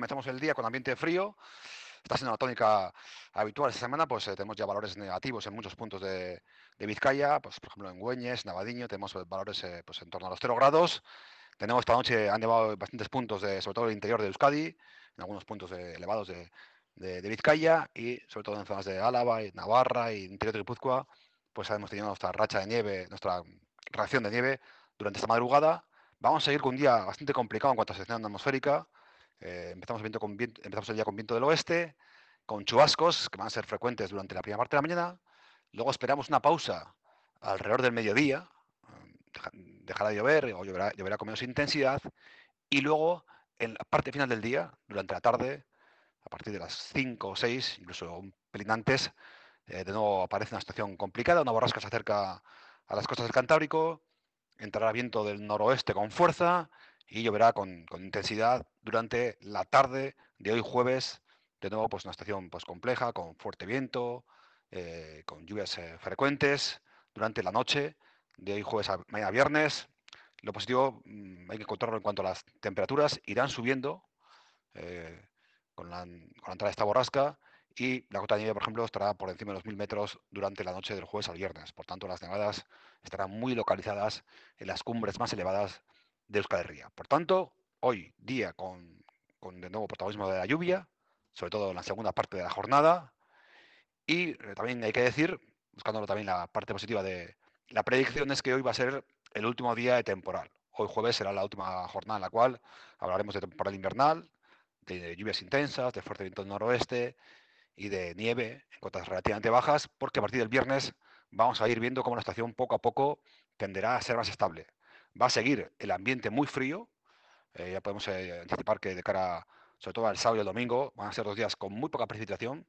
comenzamos el día con ambiente frío. Está siendo la tónica habitual esta semana, pues eh, tenemos ya valores negativos en muchos puntos de, Vizcaya, pues por ejemplo en Güeñes, Navadiño, tenemos eh, valores eh, pues, en torno a los 0 grados. Tenemos esta noche, han llevado bastantes puntos, de, sobre todo el interior de Euskadi, en algunos puntos elevados de, Vizcaya y sobre todo en zonas de Álava y Navarra y interior de Guipúzcoa, pues hemos tenido nuestra racha de nieve, nuestra reacción de nieve durante esta madrugada. Vamos a seguir con un día bastante complicado en cuanto a situación atmosférica. Eh, empezamos, empezamos el día con viento del oeste, con chubascos que van a ser frecuentes durante la primera parte de la mañana. Luego esperamos una pausa alrededor del mediodía. Dejará de llover o lloverá, lloverá con menos intensidad. Y luego, en la parte final del día, durante la tarde, a partir de las 5 o 6, incluso un pelín antes, eh, de nuevo aparece una situación complicada. Una borrasca se acerca a las costas del Cantábrico. Entrará viento del noroeste con fuerza y lloverá con, intensidad durante la tarde de hoy jueves. De nuevo, pues una estación pues, compleja, con fuerte viento, eh, con lluvias eh, frecuentes durante la noche de hoy jueves a mañana viernes. Lo positivo mm, hay que encontrarlo en cuanto a las temperaturas, irán subiendo eh, con, la, entrada de esta borrasca y la cota de nieve, por ejemplo, estará por encima de los 1000 metros durante la noche del jueves al viernes. Por tanto, las nevadas estarán muy localizadas en las cumbres más elevadas de Euskal Herria. Por tanto, hoy día con, con de nuevo protagonismo de la lluvia, sobre todo en la segunda parte de la jornada. Y eh, también hay que decir, buscándolo también la parte positiva de la predicción, es que hoy va a ser el último día de temporal. Hoy jueves será la última jornada en la cual hablaremos de temporal invernal, de lluvias intensas, de fuerte viento noroeste y de nieve en cotas relativamente bajas, porque a partir del viernes vamos a ir viendo cómo la estación poco a poco tenderá a ser más estable va a seguir el ambiente muy frío. Eh, ya podemos eh, anticipar que de cara, sobre todo al sábado y el domingo, van a ser dos días con muy poca precipitación,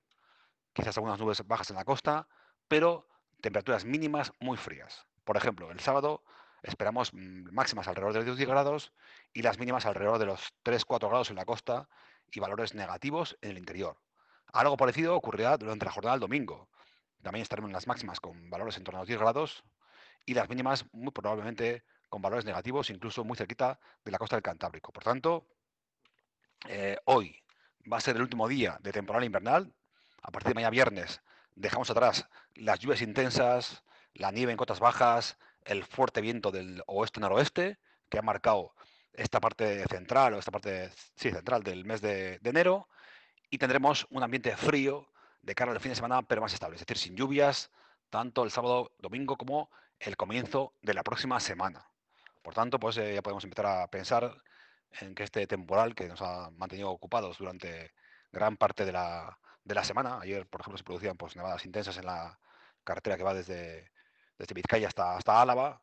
quizás algunas nubes bajas en la costa, pero temperaturas mínimas muy frías. Por ejemplo, el sábado esperamos mm, máximas alrededor de los 10 grados y las mínimas alrededor de los 3-4 grados en la costa y valores negativos en el interior. Algo parecido ocurrirá durante la jornada del domingo. También estaremos en las máximas con valores en torno a los 10 grados y las mínimas muy probablemente con valores negativos, incluso muy cerquita de la costa del Cantábrico. Por tanto, eh, hoy va a ser el último día de temporada invernal. A partir de mañana viernes dejamos atrás las lluvias intensas, la nieve en cotas bajas, el fuerte viento del oeste-noroeste, que ha marcado esta parte central o esta parte sí, central del mes de, de, enero. Y tendremos un ambiente frío de cara al fin de semana, pero más estable, es decir, sin lluvias, tanto el sábado, domingo como el comienzo de la próxima semana. Por tanto, pues eh, ya podemos empezar a pensar en que este temporal que nos ha mantenido ocupados durante gran parte de la, semana, ayer, por ejemplo, se producían pues, nevadas intensas en la carretera que va desde, desde Vizcaya hasta, hasta Álava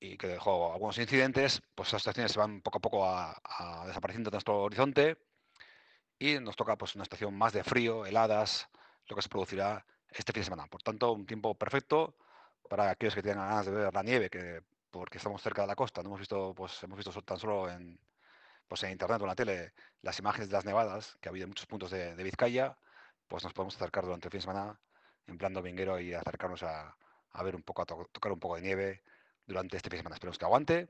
y que dejó algunos incidentes, pues esas estaciones se van poco a poco a, desapareciendo de nuestro horizonte y nos toca pues una estación más de frío, heladas, lo que se producirá este fin de semana. Por tanto, un tiempo perfecto para aquellos que tengan ganas de ver la nieve, que porque estamos cerca de la costa, no hemos visto, pues hemos visto tan solo en, pues en internet o en la tele las imágenes de las nevadas que ha habido en muchos puntos de, Vizcaya, pues nos podemos acercar durante el fin de semana en plan dominguero y acercarnos a, ver un poco, a tocar un poco de nieve durante este fin de semana. Esperemos que aguante.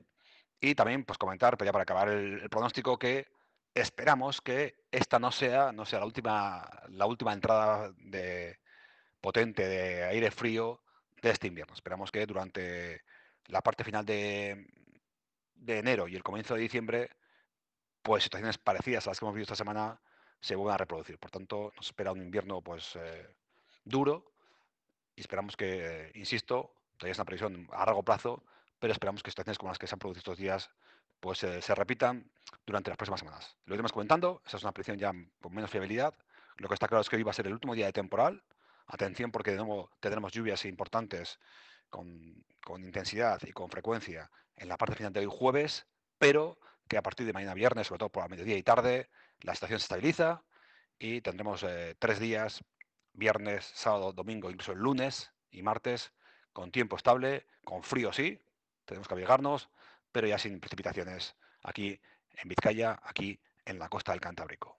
Y también, pues comentar, pues ya para acabar el, pronóstico, que esperamos que esta no sea, no sea la última, la última entrada de potente de aire frío de este invierno. Esperamos que durante la parte final de, enero y el comienzo de diciembre, pues situaciones parecidas a las que hemos visto esta semana se vuelvan a reproducir. Por tanto, nos espera un invierno pues eh, duro y esperamos que, insisto, todavía es una previsión a largo plazo, pero esperamos que situaciones como las que se han producido estos días pues eh, se repitan durante las próximas semanas. Lo iremos comentando, esa es una predicción ya con menos fiabilidad. Lo que está claro es que hoy va a ser el último día de temporal. Atención porque de nuevo tendremos lluvias importantes con, intensidad y con frecuencia en la parte final de hoy jueves, pero que a partir de mañana viernes, sobre todo por la mediodía y tarde, la estación se estabiliza y tendremos eh, tres días, viernes, sábado, domingo, incluso el lunes y martes, con tiempo estable, con frío sí, tenemos que abrigarnos, pero ya sin precipitaciones aquí en Vizcaya, aquí en la costa del Cantábrico.